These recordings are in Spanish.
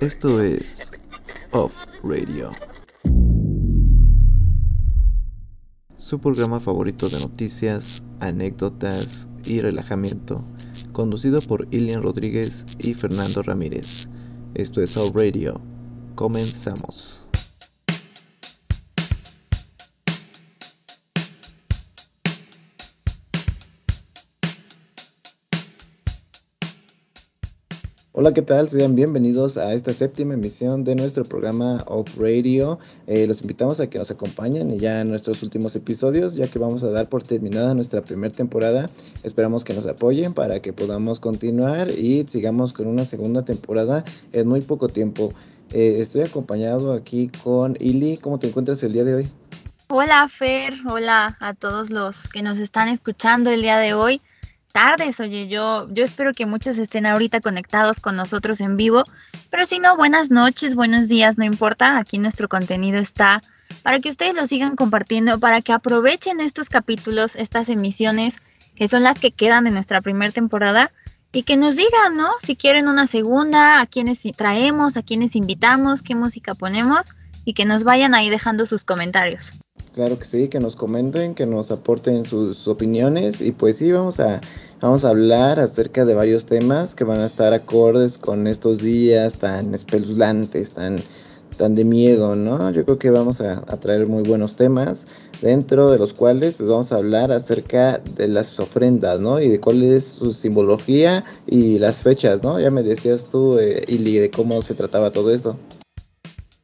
Esto es Off Radio. Su programa favorito de noticias, anécdotas y relajamiento, conducido por Ilian Rodríguez y Fernando Ramírez. Esto es Off Radio. Comenzamos. Hola, ¿qué tal? Sean bienvenidos a esta séptima emisión de nuestro programa Off Radio. Eh, los invitamos a que nos acompañen ya en nuestros últimos episodios, ya que vamos a dar por terminada nuestra primera temporada. Esperamos que nos apoyen para que podamos continuar y sigamos con una segunda temporada en muy poco tiempo. Eh, estoy acompañado aquí con Ili. ¿Cómo te encuentras el día de hoy? Hola Fer, hola a todos los que nos están escuchando el día de hoy tardes, oye, yo, yo espero que muchos estén ahorita conectados con nosotros en vivo, pero si no, buenas noches, buenos días, no importa, aquí nuestro contenido está para que ustedes lo sigan compartiendo, para que aprovechen estos capítulos, estas emisiones, que son las que quedan de nuestra primera temporada, y que nos digan, ¿no? Si quieren una segunda, a quiénes traemos, a quiénes invitamos, qué música ponemos, y que nos vayan ahí dejando sus comentarios. Claro que sí, que nos comenten, que nos aporten sus opiniones y pues sí, vamos a, vamos a hablar acerca de varios temas que van a estar acordes con estos días tan espeluznantes, tan, tan de miedo, ¿no? Yo creo que vamos a, traer muy buenos temas, dentro de los cuales pues vamos a hablar acerca de las ofrendas, ¿no? Y de cuál es su simbología y las fechas, ¿no? Ya me decías tú, eh, Ili, de cómo se trataba todo esto.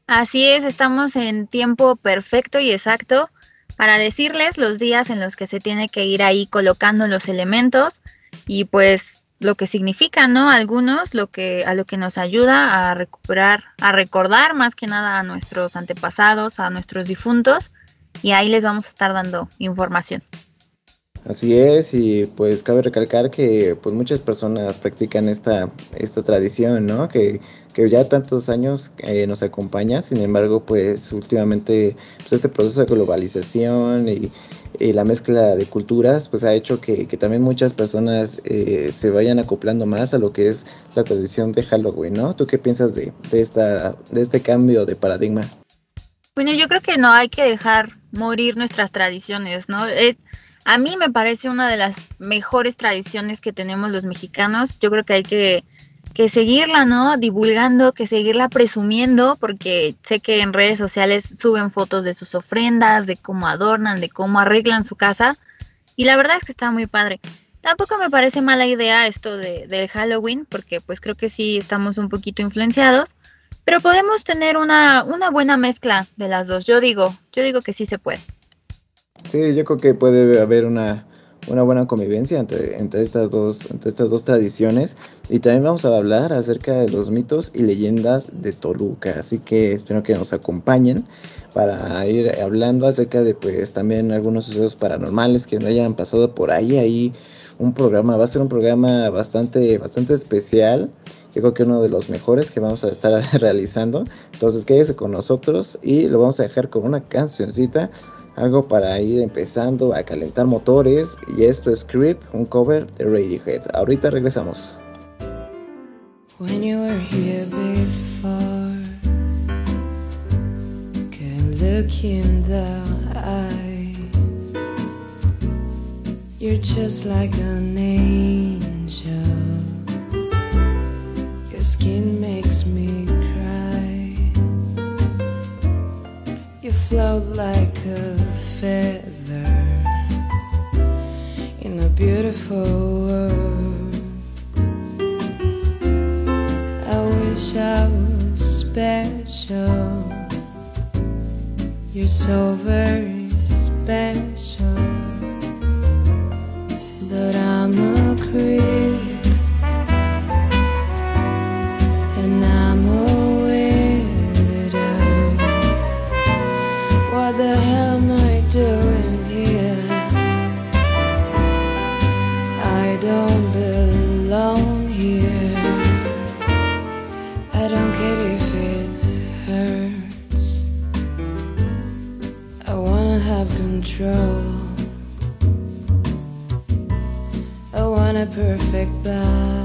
Así es, estamos en tiempo perfecto y exacto para decirles los días en los que se tiene que ir ahí colocando los elementos y pues lo que significa, ¿no? Algunos, lo que a lo que nos ayuda a recuperar, a recordar más que nada a nuestros antepasados, a nuestros difuntos y ahí les vamos a estar dando información. Así es, y pues cabe recalcar que pues muchas personas practican esta, esta tradición, ¿no? Que, que ya tantos años eh, nos acompaña, sin embargo, pues últimamente pues este proceso de globalización y, la mezcla de culturas, pues ha hecho que, también muchas personas eh, se vayan acoplando más a lo que es la tradición de Halloween, ¿no? ¿Tú qué piensas de, de, esta, de este cambio de paradigma? Bueno, yo creo que no hay que dejar morir nuestras tradiciones, ¿no? Es, a mí me parece una de las mejores tradiciones que tenemos los mexicanos. Yo creo que hay que, seguirla, ¿no? Divulgando, que seguirla presumiendo, porque sé que en redes sociales suben fotos de sus ofrendas, de cómo adornan, de cómo arreglan su casa. Y la verdad es que está muy padre. Tampoco me parece mala idea esto de, del Halloween, porque pues creo que sí estamos un poquito influenciados. Pero podemos tener una, una buena mezcla de las dos. Yo digo, yo digo que sí se puede. Sí, yo creo que puede haber una, buena convivencia entre, entre, estas dos, entre estas dos tradiciones. Y también vamos a hablar acerca de los mitos y leyendas de Toluca. Así que espero que nos acompañen para ir hablando acerca de pues también algunos sucesos paranormales que no hayan pasado por ahí. Ahí un programa, va a ser un programa bastante, bastante especial. Yo creo que uno de los mejores que vamos a estar realizando. Entonces quédese con nosotros y lo vamos a dejar con una cancioncita algo para ir empezando a calentar motores y esto es Creep, un cover de Radiohead. Ahorita regresamos. When you were here before, can look in the eye. You're just like an angel. Your skin makes me You float like a feather in a beautiful world. I wish I was special. You're so very special, perfect balance.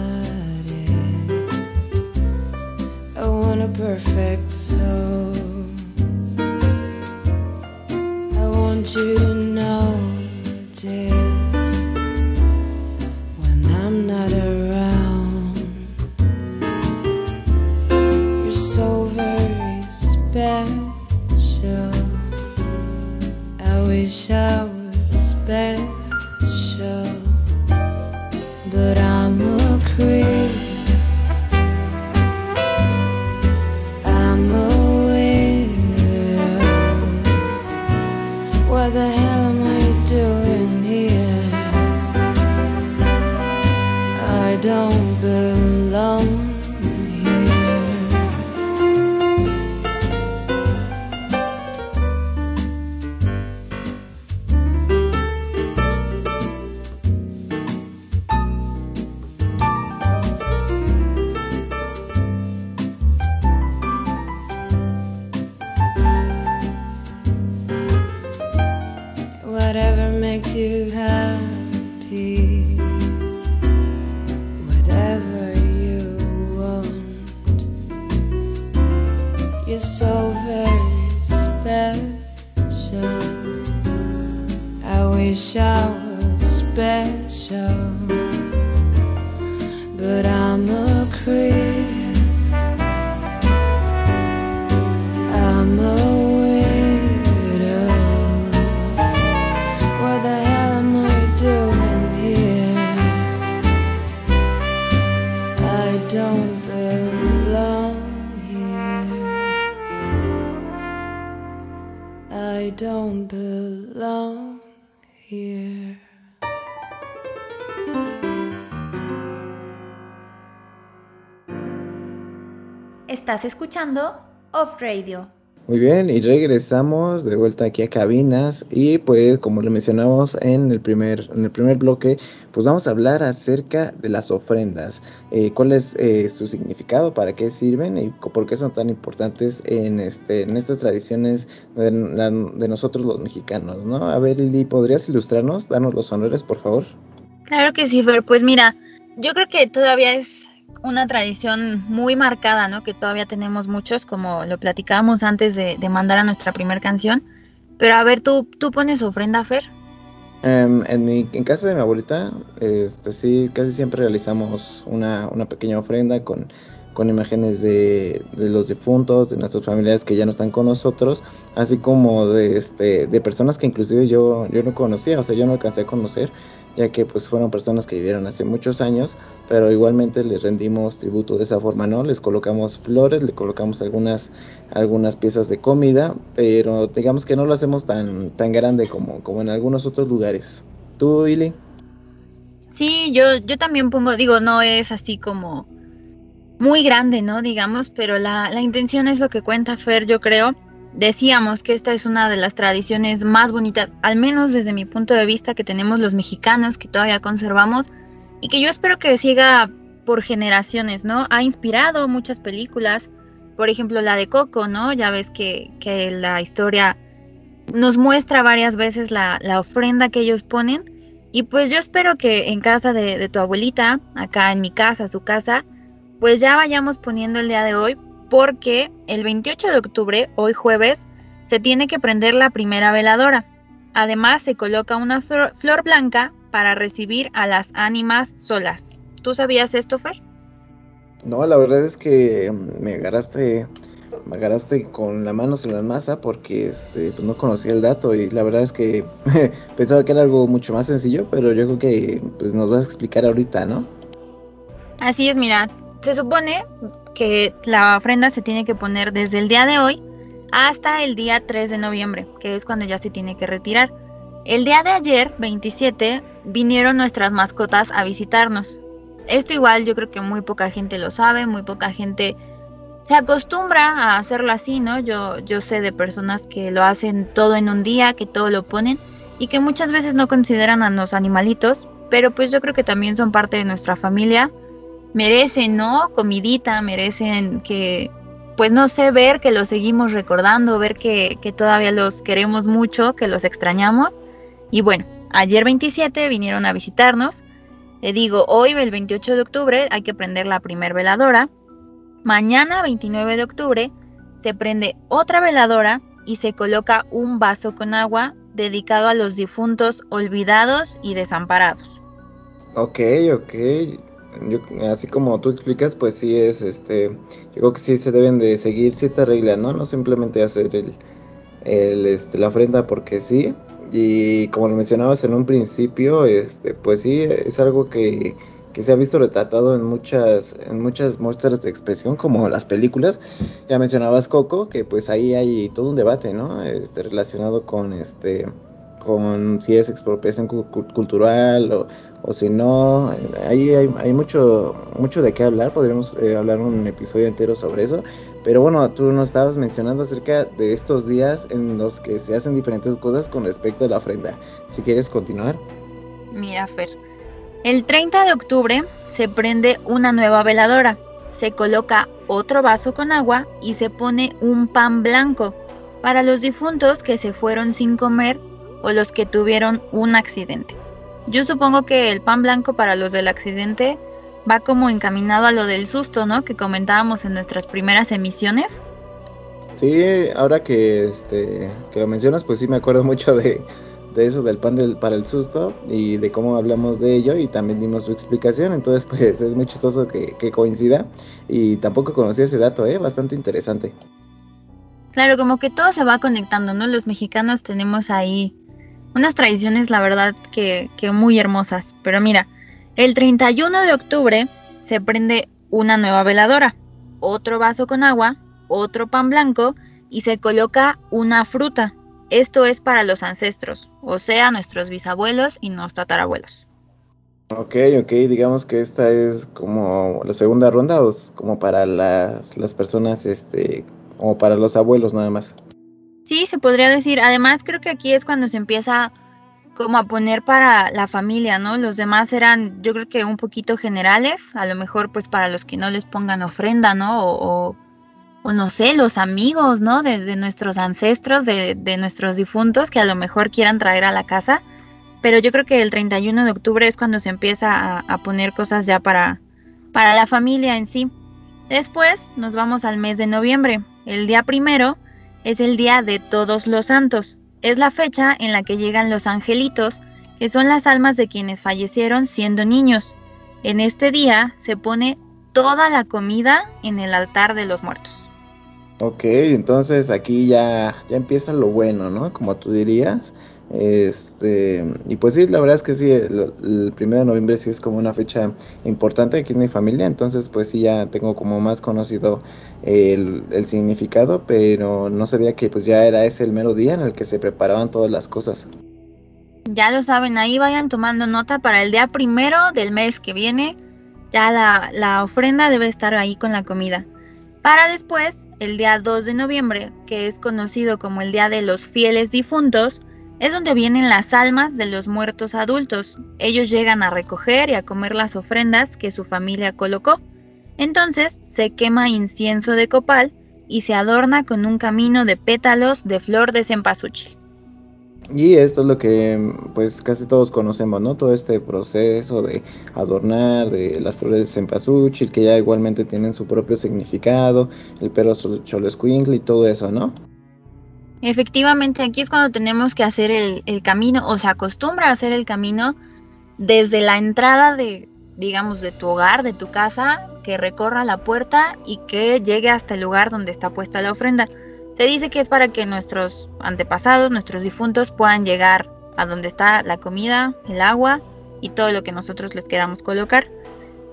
Estás escuchando Off Radio. Muy bien, y regresamos de vuelta aquí a cabinas y pues como le mencionamos en el primer, en el primer bloque, pues vamos a hablar acerca de las ofrendas, eh, cuál es eh, su significado, para qué sirven y por qué son tan importantes en, este, en estas tradiciones de nosotros los mexicanos, ¿no? A ver, Lili, ¿podrías ilustrarnos, darnos los honores, por favor? Claro que sí, Fer. Pues mira, yo creo que todavía es una tradición muy marcada, ¿no? Que todavía tenemos muchos, como lo platicábamos antes de, de mandar a nuestra primera canción. Pero a ver, ¿tú, tú pones ofrenda, Fer? Em, en, mi, en casa de mi abuelita, este, sí, casi siempre realizamos una, una pequeña ofrenda con, con imágenes de, de los difuntos, de nuestros familiares que ya no están con nosotros, así como de, este, de personas que inclusive yo, yo no conocía, o sea, yo no alcancé a conocer, ya que pues fueron personas que vivieron hace muchos años, pero igualmente les rendimos tributo de esa forma, ¿no? Les colocamos flores, le colocamos algunas, algunas piezas de comida, pero digamos que no lo hacemos tan, tan grande como, como en algunos otros lugares. ¿Tú, Ili? Sí, yo, yo también pongo, digo, no es así como muy grande, ¿no? Digamos, pero la, la intención es lo que cuenta Fer, yo creo. Decíamos que esta es una de las tradiciones más bonitas, al menos desde mi punto de vista, que tenemos los mexicanos, que todavía conservamos, y que yo espero que siga por generaciones, ¿no? Ha inspirado muchas películas, por ejemplo, la de Coco, ¿no? Ya ves que, que la historia nos muestra varias veces la, la ofrenda que ellos ponen. Y pues yo espero que en casa de, de tu abuelita, acá en mi casa, su casa, pues ya vayamos poniendo el día de hoy, porque el 28 de octubre, hoy jueves, se tiene que prender la primera veladora. Además, se coloca una flor, flor blanca para recibir a las ánimas solas. ¿Tú sabías esto, Fer? No, la verdad es que me agarraste, me agarraste con las manos en la masa porque este, pues no conocía el dato y la verdad es que pensaba que era algo mucho más sencillo, pero yo creo que pues nos vas a explicar ahorita, ¿no? Así es, mira, se supone que la ofrenda se tiene que poner desde el día de hoy hasta el día 3 de noviembre, que es cuando ya se tiene que retirar. El día de ayer, 27, vinieron nuestras mascotas a visitarnos. Esto igual yo creo que muy poca gente lo sabe, muy poca gente se acostumbra a hacerlo así, ¿no? Yo, yo sé de personas que lo hacen todo en un día, que todo lo ponen y que muchas veces no consideran a los animalitos, pero pues yo creo que también son parte de nuestra familia. Merecen, ¿no? Comidita, merecen que pues no sé, ver que los seguimos recordando, ver que, que todavía los queremos mucho, que los extrañamos. Y bueno, ayer 27 vinieron a visitarnos. Le digo, hoy el 28 de octubre hay que prender la primer veladora. Mañana 29 de octubre se prende otra veladora y se coloca un vaso con agua dedicado a los difuntos olvidados y desamparados. Ok, ok. Así como tú explicas, pues sí es, este, yo creo que sí se deben de seguir ciertas reglas, ¿no? No simplemente hacer el, el este, la ofrenda porque sí. Y como lo mencionabas en un principio, este, pues sí, es algo que que se ha visto retratado en muchas, en muchas muestras de expresión, como las películas. Ya mencionabas Coco, que pues ahí hay todo un debate, ¿no? Este, relacionado con este con si es expropiación cultural o, o, si no. Ahí hay, hay, mucho, mucho de qué hablar, podríamos eh, hablar un episodio entero sobre eso. Pero bueno, tú nos estabas mencionando acerca de estos días en los que se hacen diferentes cosas con respecto a la ofrenda. Si quieres continuar. Mira, Fer el 30 de octubre se prende una nueva veladora, se coloca otro vaso con agua y se pone un pan blanco para los difuntos que se fueron sin comer o los que tuvieron un accidente. Yo supongo que el pan blanco para los del accidente va como encaminado a lo del susto, ¿no? Que comentábamos en nuestras primeras emisiones. Sí, ahora que, este, que lo mencionas, pues sí me acuerdo mucho de, de eso del pan del, para el susto y de cómo hablamos de ello y también dimos su explicación. Entonces, pues es muy chistoso que, coincida y tampoco conocía ese dato, ¿eh? Bastante interesante. Claro, como que todo se va conectando, ¿no? Los mexicanos tenemos ahí unas tradiciones, la verdad, que, muy hermosas. Pero mira, el 31 de octubre se prende una nueva veladora, otro vaso con agua, otro pan blanco y se coloca una fruta. Esto es para los ancestros, o sea, nuestros bisabuelos y nuestros tatarabuelos. Ok, ok, digamos que esta es como la segunda ronda o como para las, las personas, este, o para los abuelos nada más. Sí, se podría decir. Además, creo que aquí es cuando se empieza como a poner para la familia, ¿no? Los demás eran, yo creo que un poquito generales, a lo mejor pues para los que no les pongan ofrenda, ¿no? O, o no sé, los amigos, ¿no? De, nuestros ancestros, de, nuestros difuntos que a lo mejor quieran traer a la casa. Pero yo creo que el 31 de octubre es cuando se empieza a, poner cosas ya para, para la familia en sí. Después nos vamos al mes de noviembre. El día primero es el día de todos los santos. Es la fecha en la que llegan los angelitos, que son las almas de quienes fallecieron siendo niños. En este día se pone toda la comida en el altar de los muertos. Ok, entonces aquí ya, ya empieza lo bueno, ¿no? Como tú dirías. Este, y pues sí, la verdad es que sí, el, el primero de noviembre sí es como una fecha importante aquí en mi familia, entonces pues sí ya tengo como más conocido el, el, significado, pero no sabía que pues ya era ese el mero día en el que se preparaban todas las cosas. Ya lo saben, ahí vayan tomando nota para el día primero del mes que viene, ya la, la ofrenda debe estar ahí con la comida. Para después el día 2 de noviembre, que es conocido como el Día de los Fieles Difuntos, es donde vienen las almas de los muertos adultos. Ellos llegan a recoger y a comer las ofrendas que su familia colocó. Entonces se quema incienso de copal y se adorna con un camino de pétalos de flor de cempasúchil. Y esto es lo que pues casi todos conocemos, ¿no? Todo este proceso de adornar de las flores de cempasúchil, que ya igualmente tienen su propio significado, el perro choloscuincle y todo eso, ¿no? Efectivamente, aquí es cuando tenemos que hacer el, camino, o se acostumbra a hacer el camino desde la entrada de, digamos, de tu hogar, de tu casa, que recorra la puerta y que llegue hasta el lugar donde está puesta la ofrenda. Se dice que es para que nuestros antepasados, nuestros difuntos puedan llegar a donde está la comida, el agua y todo lo que nosotros les queramos colocar.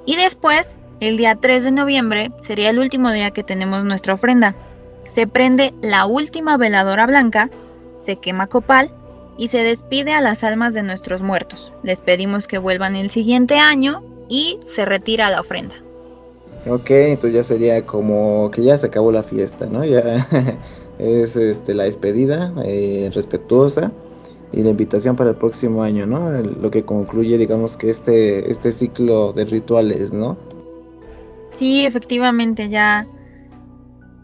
Y después, el día 3 de noviembre, sería el último día que tenemos nuestra ofrenda. Se prende la última veladora blanca, se quema copal y se despide a las almas de nuestros muertos. Les pedimos que vuelvan el siguiente año y se retira la ofrenda. Ok, entonces ya sería como que ya se acabó la fiesta, ¿no? Ya es este, la despedida eh, respetuosa y la invitación para el próximo año, ¿no? lo que concluye, digamos, que este, este ciclo de rituales, ¿no? Sí, efectivamente, ya,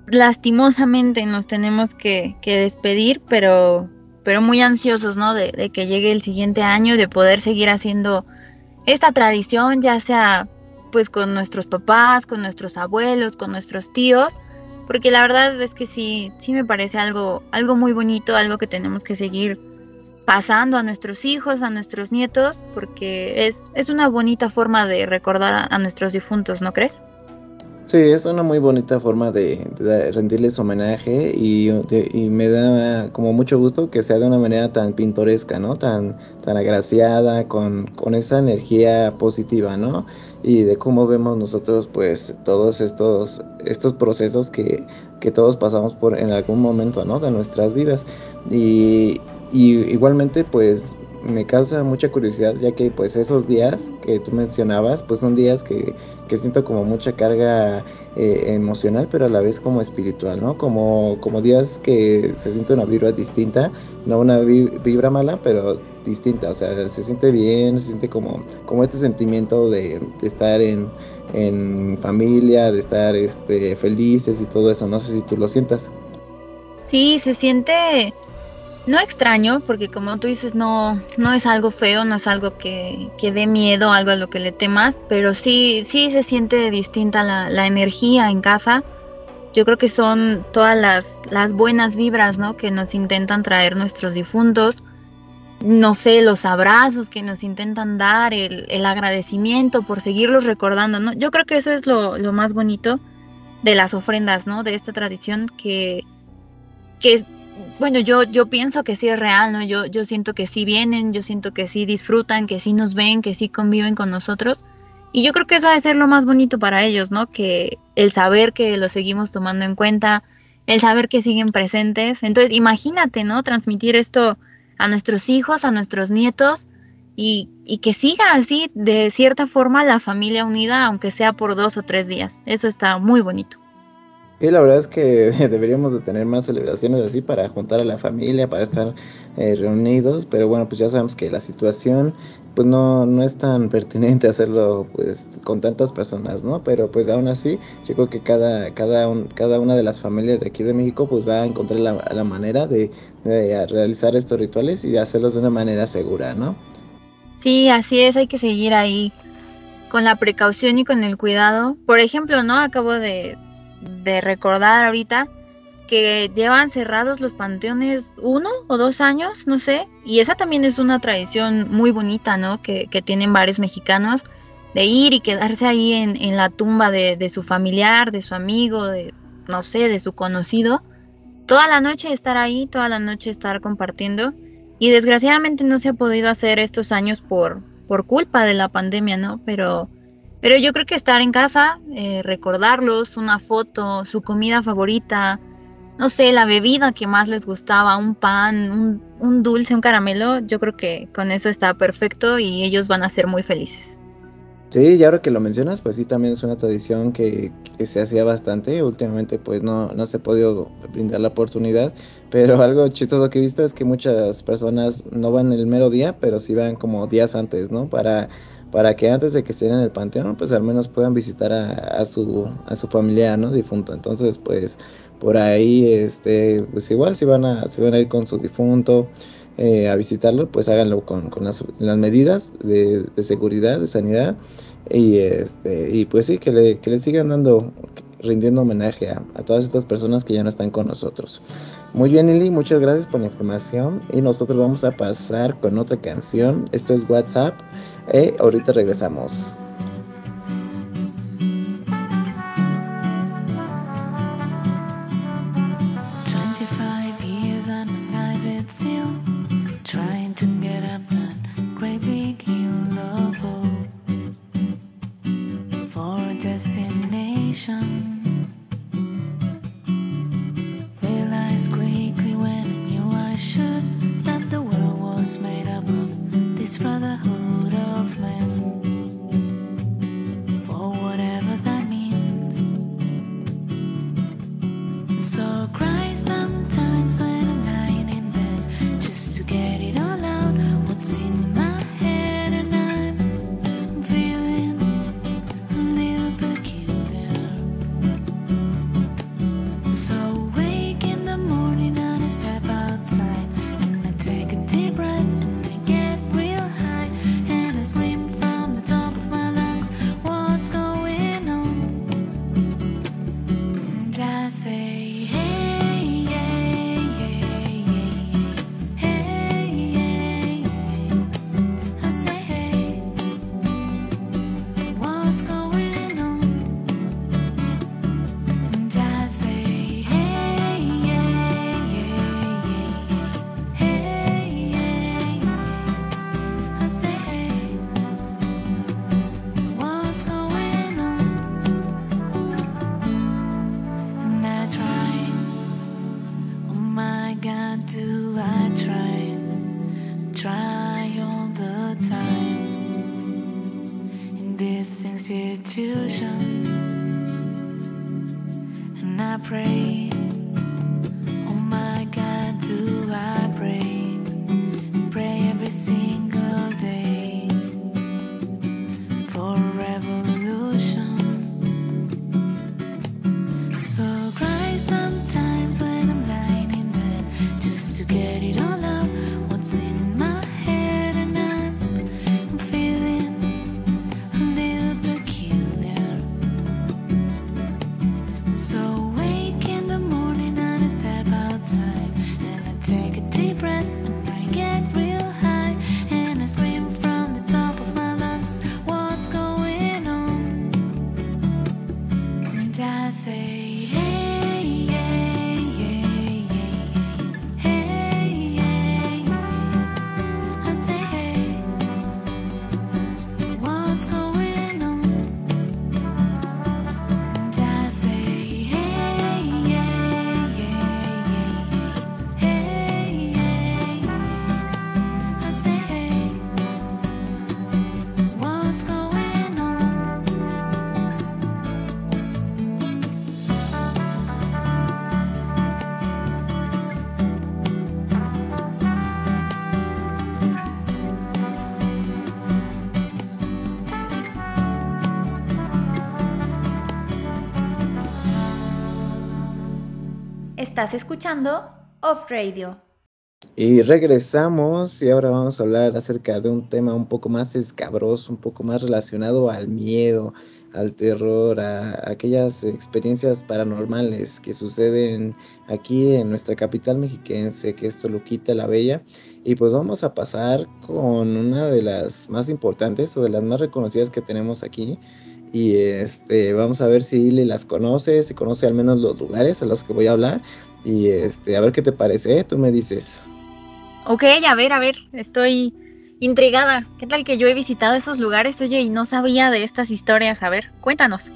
lastimosamente nos tenemos que, despedir, pero, pero muy ansiosos, ¿no? De, de, que llegue el siguiente año, de poder seguir haciendo esta tradición, ya sea pues con nuestros papás, con nuestros abuelos, con nuestros tíos, porque la verdad es que sí, sí me parece algo, algo muy bonito, algo que tenemos que seguir pasando a nuestros hijos, a nuestros nietos, porque es, es una bonita forma de recordar a nuestros difuntos, ¿no crees? Sí, es una muy bonita forma de, de rendirles homenaje y, y, me da como mucho gusto que sea de una manera tan pintoresca, ¿no? Tan, tan agraciada, con, con esa energía positiva, ¿no? Y de cómo vemos nosotros, pues, todos estos, estos procesos que, que todos pasamos por en algún momento, ¿no? De nuestras vidas. Y, y igualmente, pues, me causa mucha curiosidad ya que pues esos días que tú mencionabas pues son días que, que siento como mucha carga eh, emocional pero a la vez como espiritual no como como días que se siente una vibra distinta no una vibra mala pero distinta o sea se siente bien se siente como como este sentimiento de, de estar en, en familia de estar este felices y todo eso no sé si tú lo sientas. Sí se siente no extraño, porque como tú dices, no, no es algo feo, no es algo que, que dé miedo, algo a lo que le temas, pero sí, sí se siente distinta la, la energía en casa. Yo creo que son todas las, las buenas vibras, ¿no? Que nos intentan traer nuestros difuntos. No sé, los abrazos que nos intentan dar, el, el agradecimiento por seguirlos recordando, ¿no? Yo creo que eso es lo, lo más bonito de las ofrendas, ¿no? De esta tradición que, que bueno, yo, yo pienso que sí es real, ¿no? Yo, yo siento que sí vienen, yo siento que sí disfrutan, que sí nos ven, que sí conviven con nosotros. Y yo creo que eso debe ser lo más bonito para ellos, ¿no? Que el saber que lo seguimos tomando en cuenta, el saber que siguen presentes. Entonces, imagínate, ¿no? Transmitir esto a nuestros hijos, a nuestros nietos y, y que siga así, de cierta forma, la familia unida, aunque sea por dos o tres días. Eso está muy bonito. Y la verdad es que deberíamos de tener más celebraciones así para juntar a la familia, para estar eh, reunidos, pero bueno, pues ya sabemos que la situación pues no, no es tan pertinente hacerlo pues con tantas personas, ¿no? Pero pues aún así, yo creo que cada, cada, un, cada una de las familias de aquí de México pues va a encontrar la, la manera de, de realizar estos rituales y de hacerlos de una manera segura, ¿no? Sí, así es, hay que seguir ahí con la precaución y con el cuidado. Por ejemplo, ¿no? Acabo de, de recordar ahorita que llevan cerrados los panteones uno o dos años, no sé, y esa también es una tradición muy bonita, ¿no? Que, que tienen varios mexicanos de ir y quedarse ahí en, en la tumba de, de, su familiar, de su amigo, de, no sé, de su conocido, toda la noche estar ahí, toda la noche estar compartiendo, y desgraciadamente no se ha podido hacer estos años por, por culpa de la pandemia, ¿no? Pero pero yo creo que estar en casa, eh, recordarlos, una foto, su comida favorita, no sé, la bebida que más les gustaba, un pan, un, un, dulce, un caramelo, yo creo que con eso está perfecto y ellos van a ser muy felices. Sí, y ahora que lo mencionas, pues sí, también es una tradición que, que se hacía bastante. Últimamente, pues no, no se ha podido brindar la oportunidad. Pero algo chistoso que he visto es que muchas personas no van el mero día, pero sí van como días antes, ¿no? Para para que antes de que estén en el panteón, pues al menos puedan visitar a, su, a su familiar, ¿no? Difunto. Entonces, pues por ahí, este, pues igual si van a, si van a ir con su difunto eh, a visitarlo, pues háganlo con, con las, las, medidas de, de, seguridad, de sanidad. Y este, y pues sí, que le, que le sigan dando, rindiendo homenaje a, a todas estas personas que ya no están con nosotros. Muy bien, Lili, muchas gracias por la información. Y nosotros vamos a pasar con otra canción. Esto es WhatsApp. Eh, ahorita regresamos. Estás escuchando Off Radio. Y regresamos y ahora vamos a hablar acerca de un tema un poco más escabroso, un poco más relacionado al miedo, al terror, a aquellas experiencias paranormales que suceden aquí en nuestra capital mexiquense, que es Toluquita la Bella. Y pues vamos a pasar con una de las más importantes o de las más reconocidas que tenemos aquí. Y este, vamos a ver si Lili las conoce, si conoce al menos los lugares a los que voy a hablar. Y este, a ver qué te parece, ¿eh? tú me dices. Ok, a ver, a ver, estoy intrigada. ¿Qué tal que yo he visitado esos lugares, oye, y no sabía de estas historias? A ver, cuéntanos.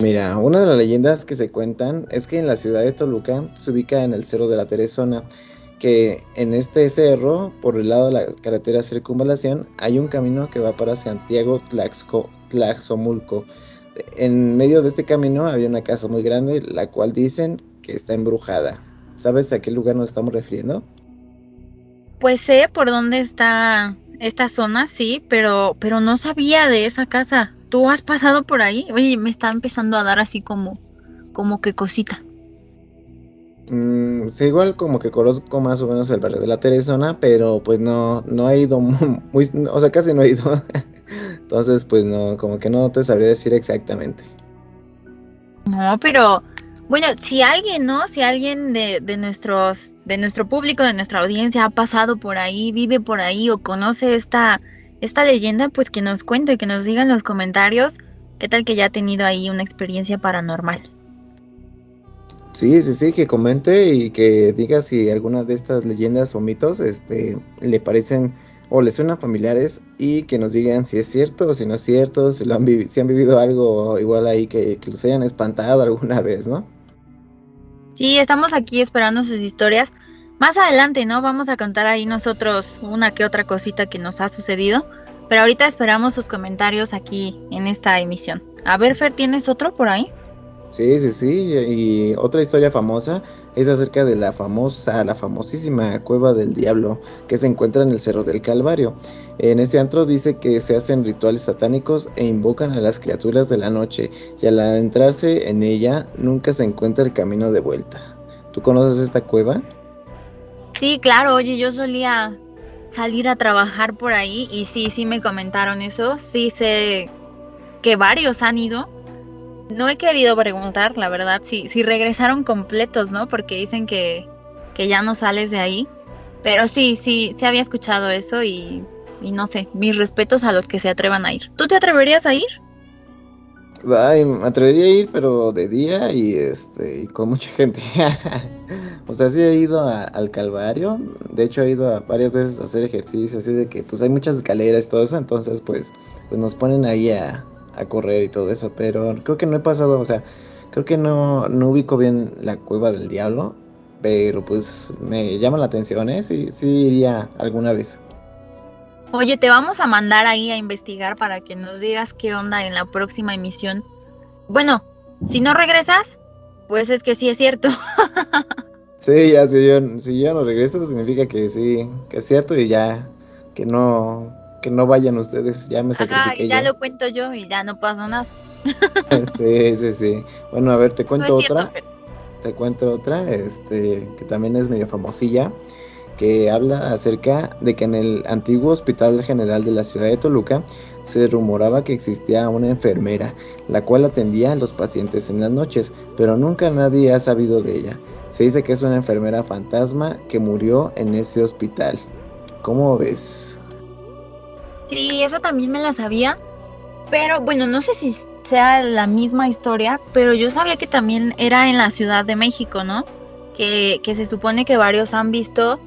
Mira, una de las leyendas que se cuentan es que en la ciudad de Toluca se ubica en el Cerro de la Teresona, que en este cerro, por el lado de la carretera Circunvalación, hay un camino que va para Santiago Tlaxco- Tlaxomulco. En medio de este camino había una casa muy grande, la cual dicen que está embrujada. ¿Sabes a qué lugar nos estamos refiriendo? Pues sé por dónde está esta zona, sí, pero, pero no sabía de esa casa. ¿Tú has pasado por ahí? Oye, me está empezando a dar así como, como que cosita. Mm, sí, igual como que conozco más o menos el barrio de la Teresona, pero pues no, no he ido mu- muy, o sea, casi no he ido. Entonces, pues no, como que no te sabría decir exactamente. No, pero bueno, si alguien, ¿no? Si alguien de, de nuestros, de nuestro público, de nuestra audiencia ha pasado por ahí, vive por ahí o conoce esta, esta leyenda, pues que nos cuente, que nos diga en los comentarios qué tal que ya ha tenido ahí una experiencia paranormal. Sí, sí, sí, que comente y que diga si alguna de estas leyendas o mitos, este, le parecen o le suenan familiares y que nos digan si es cierto o si no es cierto, si lo han si han vivido algo igual ahí que, que los hayan espantado alguna vez, ¿no? Sí, estamos aquí esperando sus historias. Más adelante, ¿no? Vamos a contar ahí nosotros una que otra cosita que nos ha sucedido. Pero ahorita esperamos sus comentarios aquí en esta emisión. A ver, Fer, ¿tienes otro por ahí? Sí, sí, sí. Y otra historia famosa es acerca de la famosa, la famosísima Cueva del Diablo que se encuentra en el Cerro del Calvario. En este antro dice que se hacen rituales satánicos e invocan a las criaturas de la noche y al adentrarse en ella nunca se encuentra el camino de vuelta. ¿Tú conoces esta cueva? Sí, claro, oye, yo solía salir a trabajar por ahí y sí, sí me comentaron eso. Sí sé que varios han ido. No he querido preguntar, la verdad, si, si regresaron completos, ¿no? Porque dicen que, que ya no sales de ahí. Pero sí, sí, sí había escuchado eso y, y no sé, mis respetos a los que se atrevan a ir. ¿Tú te atreverías a ir? Ay, me atrevería a ir, pero de día y este y con mucha gente. o sea, sí he ido al Calvario. De hecho, he ido a varias veces a hacer ejercicio, así de que pues hay muchas escaleras y todo eso. Entonces, pues, pues nos ponen ahí a, a correr y todo eso. Pero creo que no he pasado, o sea, creo que no, no ubico bien la cueva del diablo. Pero pues me llama la atención, ¿eh? Sí, sí iría alguna vez. Oye, te vamos a mandar ahí a investigar para que nos digas qué onda en la próxima emisión. Bueno, si no regresas, pues es que sí es cierto. Sí, ya, si yo, si yo no regreso, significa que sí, que es cierto y ya, que no, que no vayan ustedes, ya me sacrifiqué ya yo. lo cuento yo y ya no pasa nada. Sí, sí, sí. Bueno, a ver, te cuento otra. Te cuento otra, este, que también es medio famosilla, que habla acerca de que en el antiguo Hospital General de la ciudad de Toluca se rumoraba que existía una enfermera, la cual atendía a los pacientes en las noches, pero nunca nadie ha sabido de ella. Se dice que es una enfermera fantasma que murió en ese hospital. ¿Cómo ves? Sí, eso también me la sabía. Pero bueno, no sé si sea la misma historia, pero yo sabía que también era en la Ciudad de México, ¿no? Que, que se supone que varios han visto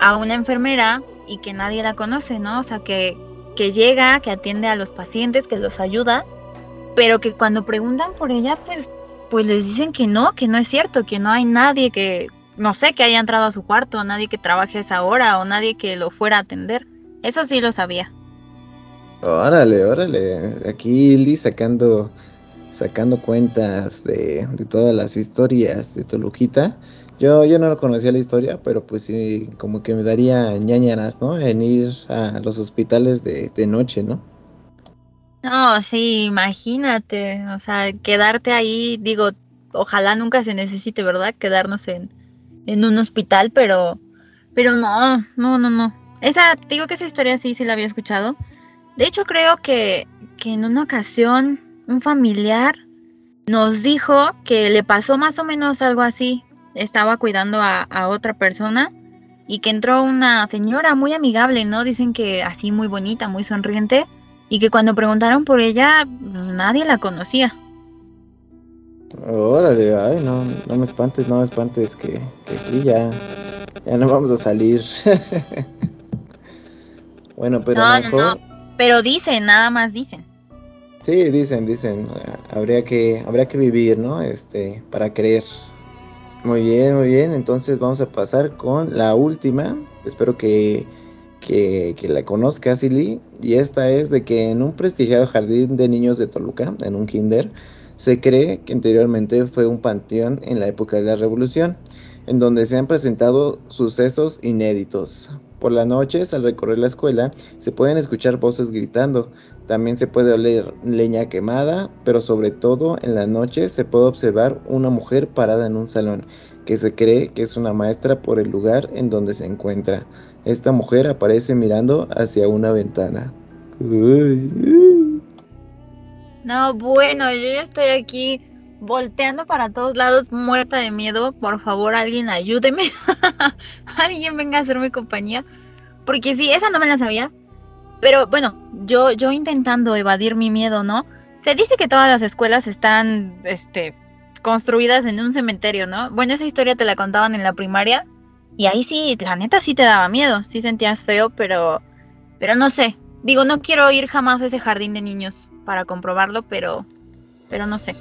a una enfermera y que nadie la conoce, ¿no? O sea, que, que llega, que atiende a los pacientes, que los ayuda, pero que cuando preguntan por ella, pues, pues les dicen que no, que no es cierto, que no hay nadie que, no sé, que haya entrado a su cuarto, nadie que trabaje esa hora o nadie que lo fuera a atender. Eso sí lo sabía. Órale, órale. Aquí Liz sacando, sacando cuentas de, de todas las historias de Toluquita. Yo, yo no conocía la historia, pero pues sí, como que me daría ñañaras, ¿no? En ir a los hospitales de, de noche, ¿no? No, sí, imagínate, o sea, quedarte ahí, digo, ojalá nunca se necesite, ¿verdad? Quedarnos en, en un hospital, pero, pero no, no, no, no. Esa, digo que esa historia sí, sí la había escuchado. De hecho, creo que, que en una ocasión un familiar nos dijo que le pasó más o menos algo así. Estaba cuidando a, a otra persona y que entró una señora muy amigable, ¿no? Dicen que así muy bonita, muy sonriente y que cuando preguntaron por ella nadie la conocía. Órale, ay, no, no me espantes, no me espantes, que, que aquí ya, ya no vamos a salir. bueno, pero No, no, mejor, Pero dicen, nada más dicen. sí, dicen, dicen, habría que, habría que vivir, ¿no? Este, para creer. Muy bien, muy bien. Entonces vamos a pasar con la última. Espero que, que, que la conozcas, Silly. Y esta es de que en un prestigiado jardín de niños de Toluca, en un kinder, se cree que anteriormente fue un panteón en la época de la Revolución, en donde se han presentado sucesos inéditos. Por las noches, al recorrer la escuela, se pueden escuchar voces gritando. También se puede oler leña quemada, pero sobre todo en las noches se puede observar una mujer parada en un salón, que se cree que es una maestra por el lugar en donde se encuentra. Esta mujer aparece mirando hacia una ventana. Uy, uy. No, bueno, yo ya estoy aquí volteando para todos lados, muerta de miedo. Por favor, alguien ayúdeme. alguien venga a hacerme compañía. Porque sí, esa no me la sabía. Pero bueno, yo, yo intentando evadir mi miedo, ¿no? Se dice que todas las escuelas están, este, construidas en un cementerio, ¿no? Bueno, esa historia te la contaban en la primaria. Y ahí sí, la neta sí te daba miedo. Sí sentías feo, pero, pero no sé. Digo, no quiero ir jamás a ese jardín de niños para comprobarlo, pero, pero no sé.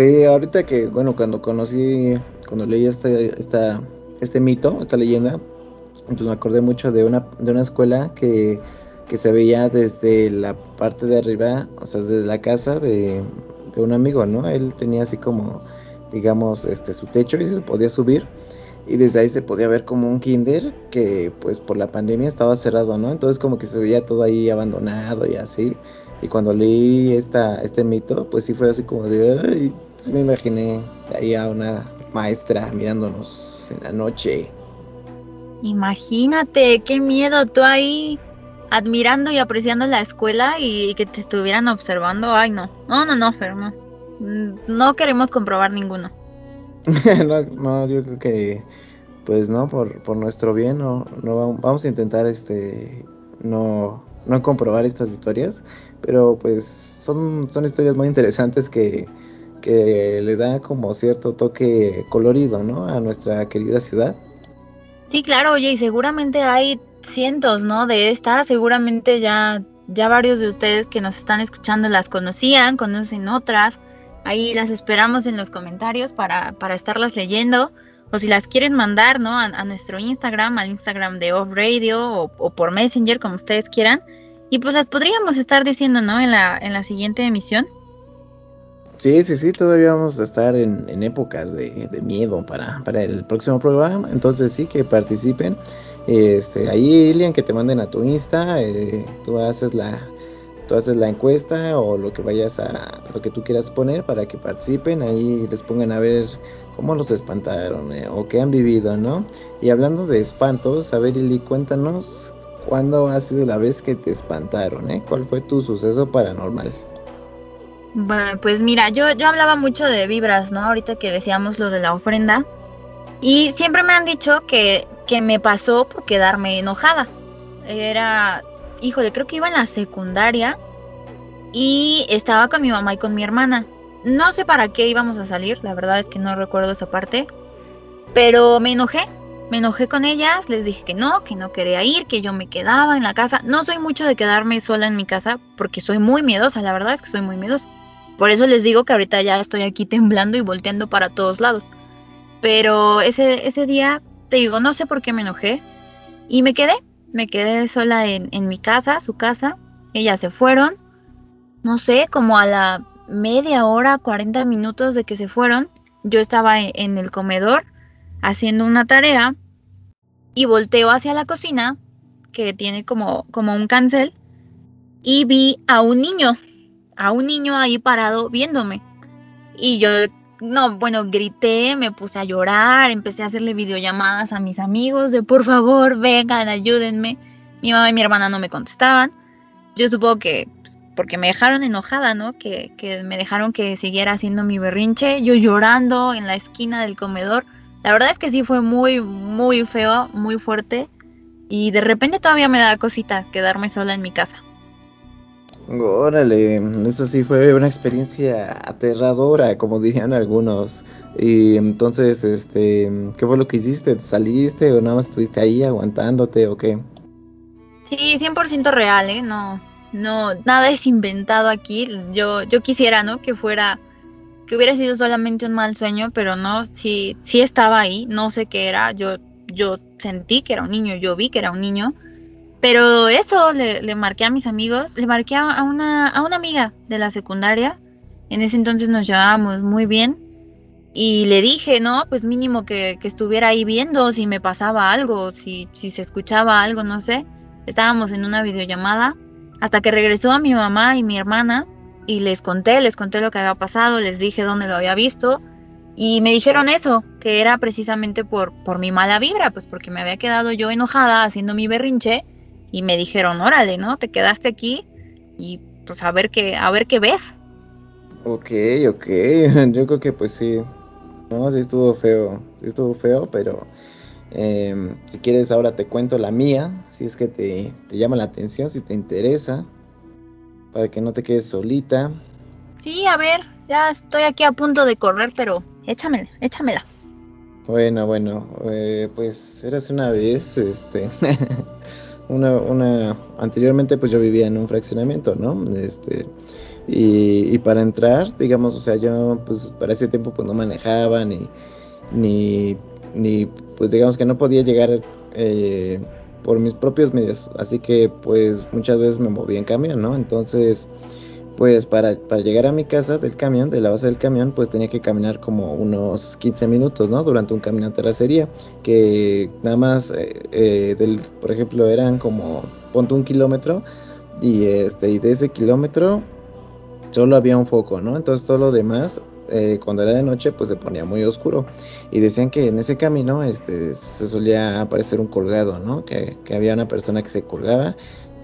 Sí, ahorita que, bueno, cuando conocí, cuando leí este, esta, este mito, esta leyenda, pues me acordé mucho de una, de una escuela que, que se veía desde la parte de arriba, o sea, desde la casa de, de un amigo, ¿no? Él tenía así como, digamos, este, su techo y se podía subir. Y desde ahí se podía ver como un kinder que pues por la pandemia estaba cerrado, ¿no? Entonces como que se veía todo ahí abandonado y así. Y cuando leí esta, este mito, pues sí fue así como de, ay, me imaginé ahí a una maestra mirándonos en la noche. Imagínate, qué miedo, tú ahí admirando y apreciando la escuela y que te estuvieran observando. Ay, no, no, no, no, Fer, no. Mm, No queremos comprobar ninguno. no, no, yo creo que pues no, por, por nuestro bien, no, no vam- vamos a intentar este no, no comprobar estas historias, pero pues son, son historias muy interesantes que, que le da como cierto toque colorido, ¿no? A nuestra querida ciudad. Sí, claro, oye, y seguramente hay cientos, ¿no? De estas, seguramente ya, ya varios de ustedes que nos están escuchando las conocían, conocen otras. Ahí las esperamos en los comentarios para, para estarlas leyendo. o si las quieren mandar, ¿no? A, a nuestro Instagram, al Instagram de Off Radio o, o por Messenger, como ustedes quieran. Y pues las podríamos estar diciendo, ¿no? En la, en la siguiente emisión. Sí, sí, sí, todavía vamos a estar en, en épocas de, de miedo para, para el próximo programa. Entonces sí que participen. Este, ahí, Ilian, que te manden a tu Insta, eh, tú haces la, tú haces la encuesta o lo que vayas a, lo que tú quieras poner para que participen, ahí les pongan a ver cómo los espantaron eh, o qué han vivido, ¿no? Y hablando de espantos, a ver, Ili, cuéntanos cuándo ha sido la vez que te espantaron, ¿eh? ¿Cuál fue tu suceso paranormal? Bueno, pues mira, yo, yo hablaba mucho de vibras, ¿no? Ahorita que decíamos lo de la ofrenda. Y siempre me han dicho que, que me pasó por quedarme enojada. Era, híjole, creo que iba en la secundaria y estaba con mi mamá y con mi hermana. No sé para qué íbamos a salir, la verdad es que no recuerdo esa parte. Pero me enojé, me enojé con ellas, les dije que no, que no quería ir, que yo me quedaba en la casa. No soy mucho de quedarme sola en mi casa porque soy muy miedosa, la verdad es que soy muy miedosa. Por eso les digo que ahorita ya estoy aquí temblando y volteando para todos lados. Pero ese, ese día, te digo, no sé por qué me enojé. Y me quedé, me quedé sola en, en mi casa, su casa. Ellas se fueron. No sé, como a la media hora, 40 minutos de que se fueron. Yo estaba en, en el comedor haciendo una tarea y volteo hacia la cocina, que tiene como, como un cancel, y vi a un niño, a un niño ahí parado viéndome. Y yo, no, bueno, grité, me puse a llorar, empecé a hacerle videollamadas a mis amigos de por favor, vengan, ayúdenme. Mi mamá y mi hermana no me contestaban. Yo supongo que pues, porque me dejaron enojada, ¿no? Que, que me dejaron que siguiera haciendo mi berrinche, yo llorando en la esquina del comedor. La verdad es que sí fue muy, muy feo, muy fuerte. Y de repente todavía me da cosita quedarme sola en mi casa. Órale, eso sí fue una experiencia aterradora, como dirían algunos. Y entonces, este, ¿qué fue lo que hiciste? ¿Te saliste o nada más estuviste ahí aguantándote o qué? Sí, 100% real, ¿eh? No, no, nada es inventado aquí. Yo, yo quisiera, ¿no? Que fuera, que hubiera sido solamente un mal sueño, pero no, sí, sí estaba ahí. No sé qué era. Yo, yo sentí que era un niño, yo vi que era un niño. Pero eso le, le marqué a mis amigos, le marqué a, una, a una amiga de la secundaria. En ese entonces nos llevábamos muy bien. Y le dije, ¿no? Pues mínimo que, que estuviera ahí viendo si me pasaba algo, si, si se escuchaba algo, no sé. Estábamos en una videollamada hasta que regresó a mi mamá y mi hermana y les conté, les conté lo que había pasado, les dije dónde lo había visto y me dijeron eso, que era precisamente por, por mi mala vibra, pues porque me había quedado yo enojada haciendo mi berrinche y me dijeron, órale, ¿no? Te quedaste aquí y pues a ver qué, a ver qué ves. Ok, ok, yo creo que pues sí. No, sí estuvo feo, sí estuvo feo, pero eh, si quieres ahora te cuento la mía, si es que te, te llama la atención, si te interesa, para que no te quedes solita. Sí, a ver, ya estoy aquí a punto de correr, pero échamela, échamela. Bueno, bueno, eh, pues érase una vez, este, una, una, anteriormente pues yo vivía en un fraccionamiento, ¿no? Este, y, y para entrar, digamos, o sea, yo pues para ese tiempo pues no manejaba ni, ni, ni pues digamos que no podía llegar eh, por mis propios medios, así que pues muchas veces me movía en camión, ¿no? Entonces, pues para, para llegar a mi casa del camión, de la base del camión, pues tenía que caminar como unos 15 minutos, ¿no? Durante un camino a terracería, que nada más, eh, eh, del, por ejemplo, eran como, ponte un kilómetro, y, este, y de ese kilómetro solo había un foco, ¿no? Entonces todo lo demás, eh, cuando era de noche, pues se ponía muy oscuro. Y decían que en ese camino este, se solía aparecer un colgado, ¿no? Que, que había una persona que se colgaba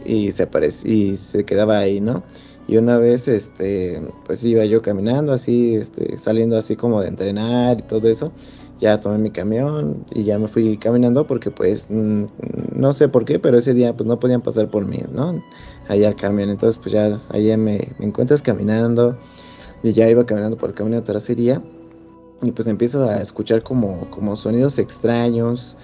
y se, aparecía, y se quedaba ahí, ¿no? Y una vez, este, pues iba yo caminando así, este, saliendo así como de entrenar y todo eso. Ya tomé mi camión y ya me fui caminando porque pues mm, no sé por qué, pero ese día pues no podían pasar por mí, ¿no? Allá al camión. Entonces pues ya allá me, me encuentras caminando y ya iba caminando por el camino de terracería y pues empiezo a escuchar como, como sonidos extraños.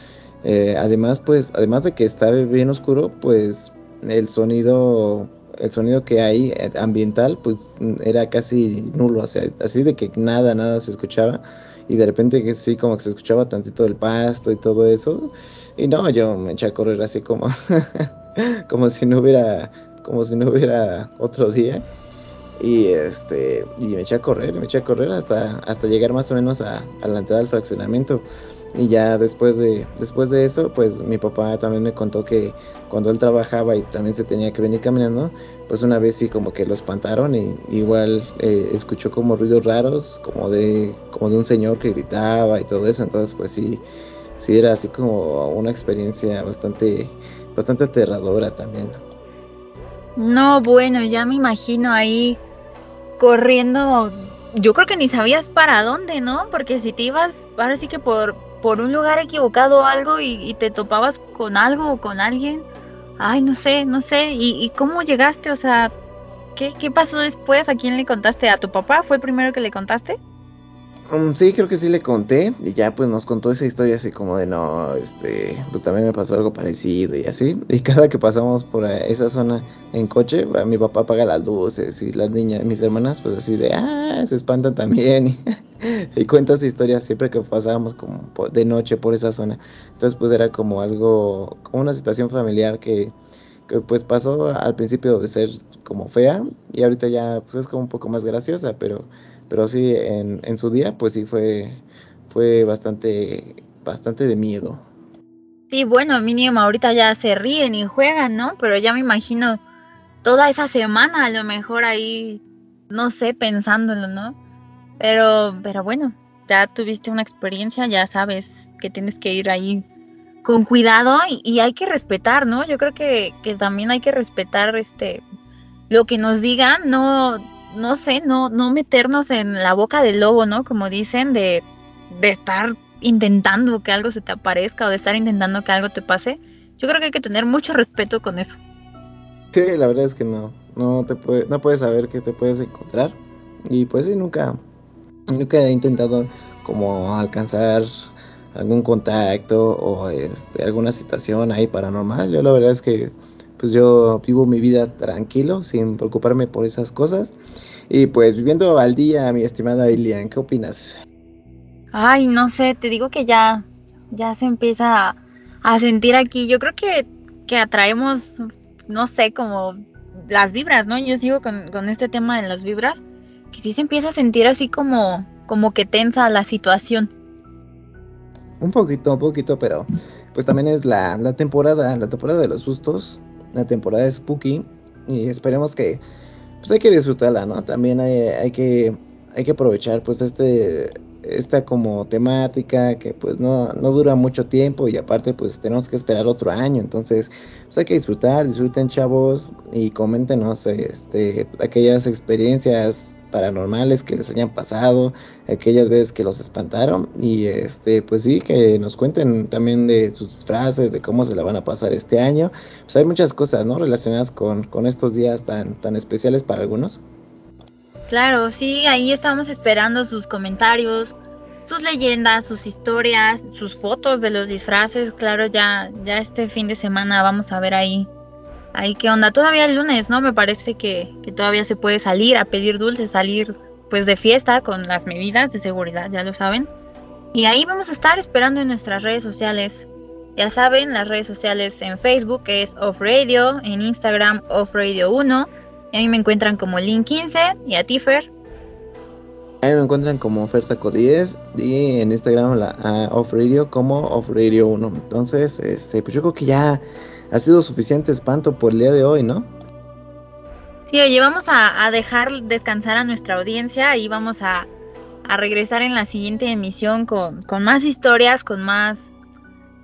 Eh, además pues, además de que estaba bien oscuro, pues el sonido el sonido que hay eh, ambiental pues era casi nulo, o sea, así de que nada, nada se escuchaba y de repente que sí, como que se escuchaba tantito el pasto y todo eso. Y no, yo me eché a correr así como, como si no hubiera, como si no hubiera otro día. Y este, y me eché a correr, me eché a correr hasta, hasta llegar más o menos a, a la entrada del fraccionamiento. Y ya después de, después de eso, pues mi papá también me contó que cuando él trabajaba y también se tenía que venir caminando, pues una vez sí como que lo espantaron y igual eh, escuchó como ruidos raros, como de, como de un señor que gritaba y todo eso. Entonces pues sí, sí era así como una experiencia bastante, bastante aterradora también. No, bueno, ya me imagino ahí corriendo. Yo creo que ni sabías para dónde, ¿no? Porque si te ibas, ahora sí que por, por un lugar equivocado o algo y, te topabas con algo o con alguien. Ay, no sé, no sé. ¿Y, y cómo llegaste? O sea, ¿qué, ¿qué pasó después? ¿A quién le contaste? ¿A tu papá? ¿Fue el primero que le contaste? Um, sí, creo que sí le conté y ya pues nos contó esa historia así como de no, este, pues también me pasó algo parecido y así. Y cada que pasamos por esa zona en coche, mi papá apaga las luces y las niñas, mis hermanas pues así de, ah, se espantan también y, cuenta esa historia siempre que pasábamos como de noche por esa zona. Entonces pues era como algo, como una situación familiar que pues pasó al principio de ser como fea y ahorita ya pues es como un poco más graciosa, pero pero sí en, en su día pues sí fue fue bastante bastante de miedo. Sí, bueno, mínimo ahorita ya se ríen y juegan, ¿no? Pero ya me imagino toda esa semana a lo mejor ahí, no sé, pensándolo, ¿no? Pero, pero bueno, ya tuviste una experiencia, ya sabes que tienes que ir ahí con cuidado y, y hay que respetar, ¿no? Yo creo que, que también hay que respetar este lo que nos digan, no, no sé, no, no meternos en la boca del lobo, ¿no? Como dicen, de, de estar intentando que algo se te aparezca o de estar intentando que algo te pase. Yo creo que hay que tener mucho respeto con eso. Sí, la verdad es que no no te puede, no puedes saber qué te puedes encontrar y pues sí nunca nunca he intentado como alcanzar algún contacto o este alguna situación ahí paranormal. Yo la verdad es que pues yo vivo mi vida tranquilo, sin preocuparme por esas cosas. Y pues viviendo al día, mi estimada Ilian, ¿qué opinas? Ay, no sé, te digo que ya, ya se empieza a, a sentir aquí. Yo creo que, que atraemos, no sé, como las vibras, ¿no? Yo sigo con, con este tema de las vibras, que sí se empieza a sentir así como, como que tensa la situación. Un poquito, un poquito, pero pues también es la, la temporada, la temporada de los sustos, la temporada de spooky y esperemos que pues hay que disfrutarla, ¿no? También hay, hay que hay que aprovechar pues este esta como temática que pues no, no dura mucho tiempo y aparte pues tenemos que esperar otro año, entonces pues hay que disfrutar, disfruten chavos y coméntenos este aquellas experiencias paranormales que les hayan pasado, aquellas veces que los espantaron y este pues sí que nos cuenten también de sus disfraces, de cómo se la van a pasar este año. Pues hay muchas cosas, ¿no? relacionadas con, con estos días tan tan especiales para algunos. Claro, sí, ahí estamos esperando sus comentarios, sus leyendas, sus historias, sus fotos de los disfraces. Claro, ya, ya este fin de semana vamos a ver ahí, ahí qué onda. Todavía el lunes, ¿no? Me parece que, que todavía se puede salir a pedir dulces, salir pues de fiesta con las medidas de seguridad, ya lo saben. Y ahí vamos a estar esperando en nuestras redes sociales. Ya saben, las redes sociales en Facebook es Off Radio, en Instagram Off Radio 1. Y a mí me encuentran como Link15 y a Tifer. Ahí me encuentran como oferta 10 y en Instagram la a Off Radio como Off Radio 1. Entonces, este, pues yo creo que ya ha sido suficiente espanto por el día de hoy, ¿no? Sí, oye, vamos a, dejar descansar a nuestra audiencia y vamos a, a regresar en la siguiente emisión con, con más historias, con más,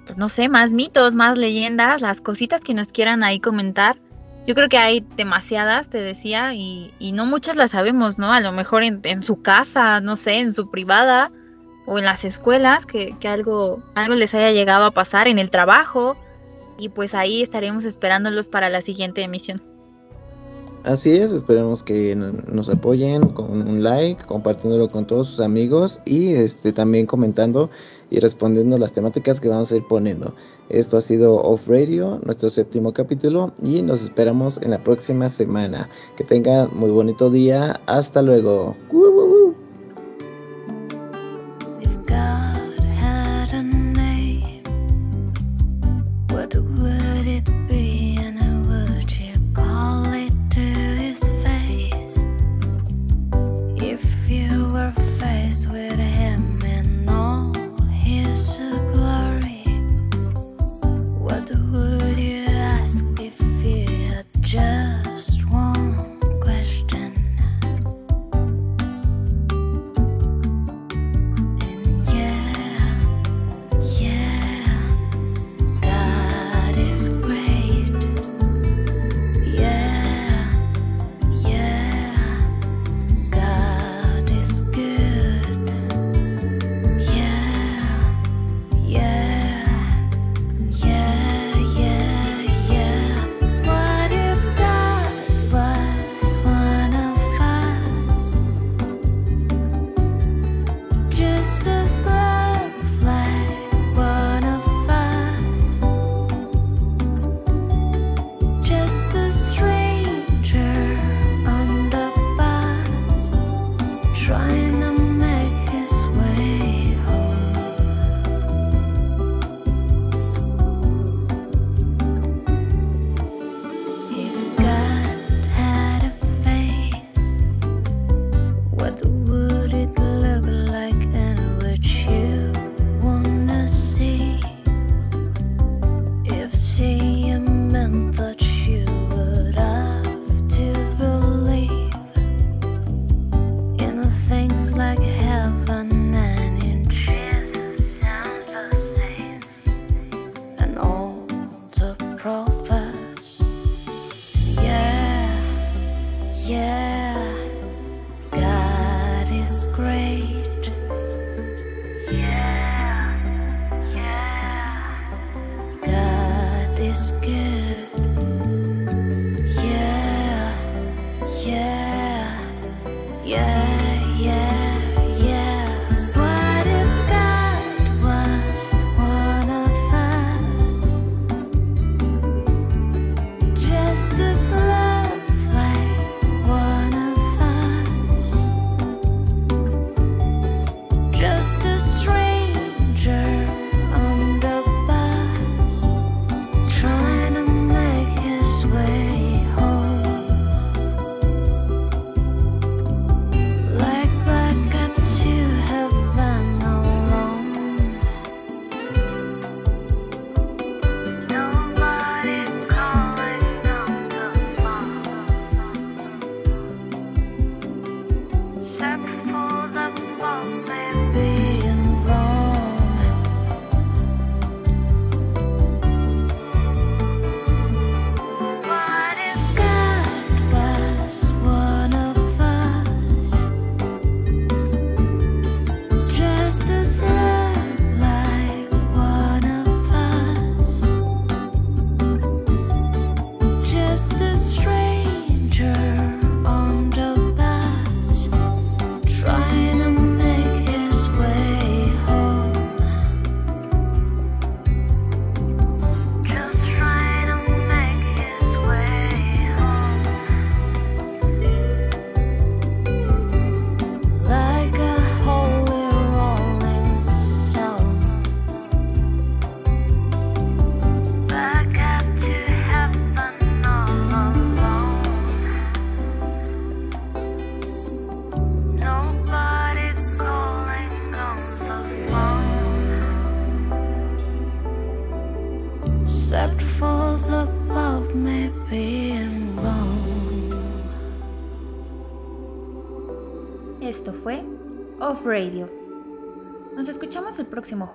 pues no sé, más mitos, más leyendas, las cositas que nos quieran ahí comentar. Yo creo que hay demasiadas, te decía, y, y no muchas las sabemos, ¿no? A lo mejor en, en su casa, no sé, en su privada o en las escuelas, que, que algo, algo les haya llegado a pasar, en el trabajo. Y pues ahí estaremos esperándolos para la siguiente emisión. Así es, esperemos que no- nos apoyen con un like, compartiéndolo con todos sus amigos y este también comentando y respondiendo las temáticas que vamos a ir poniendo. Esto ha sido Off Radio, nuestro séptimo capítulo y nos esperamos en la próxima semana. Que tengan muy bonito día. Hasta luego.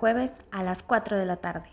Jueves a las 4 de la tarde.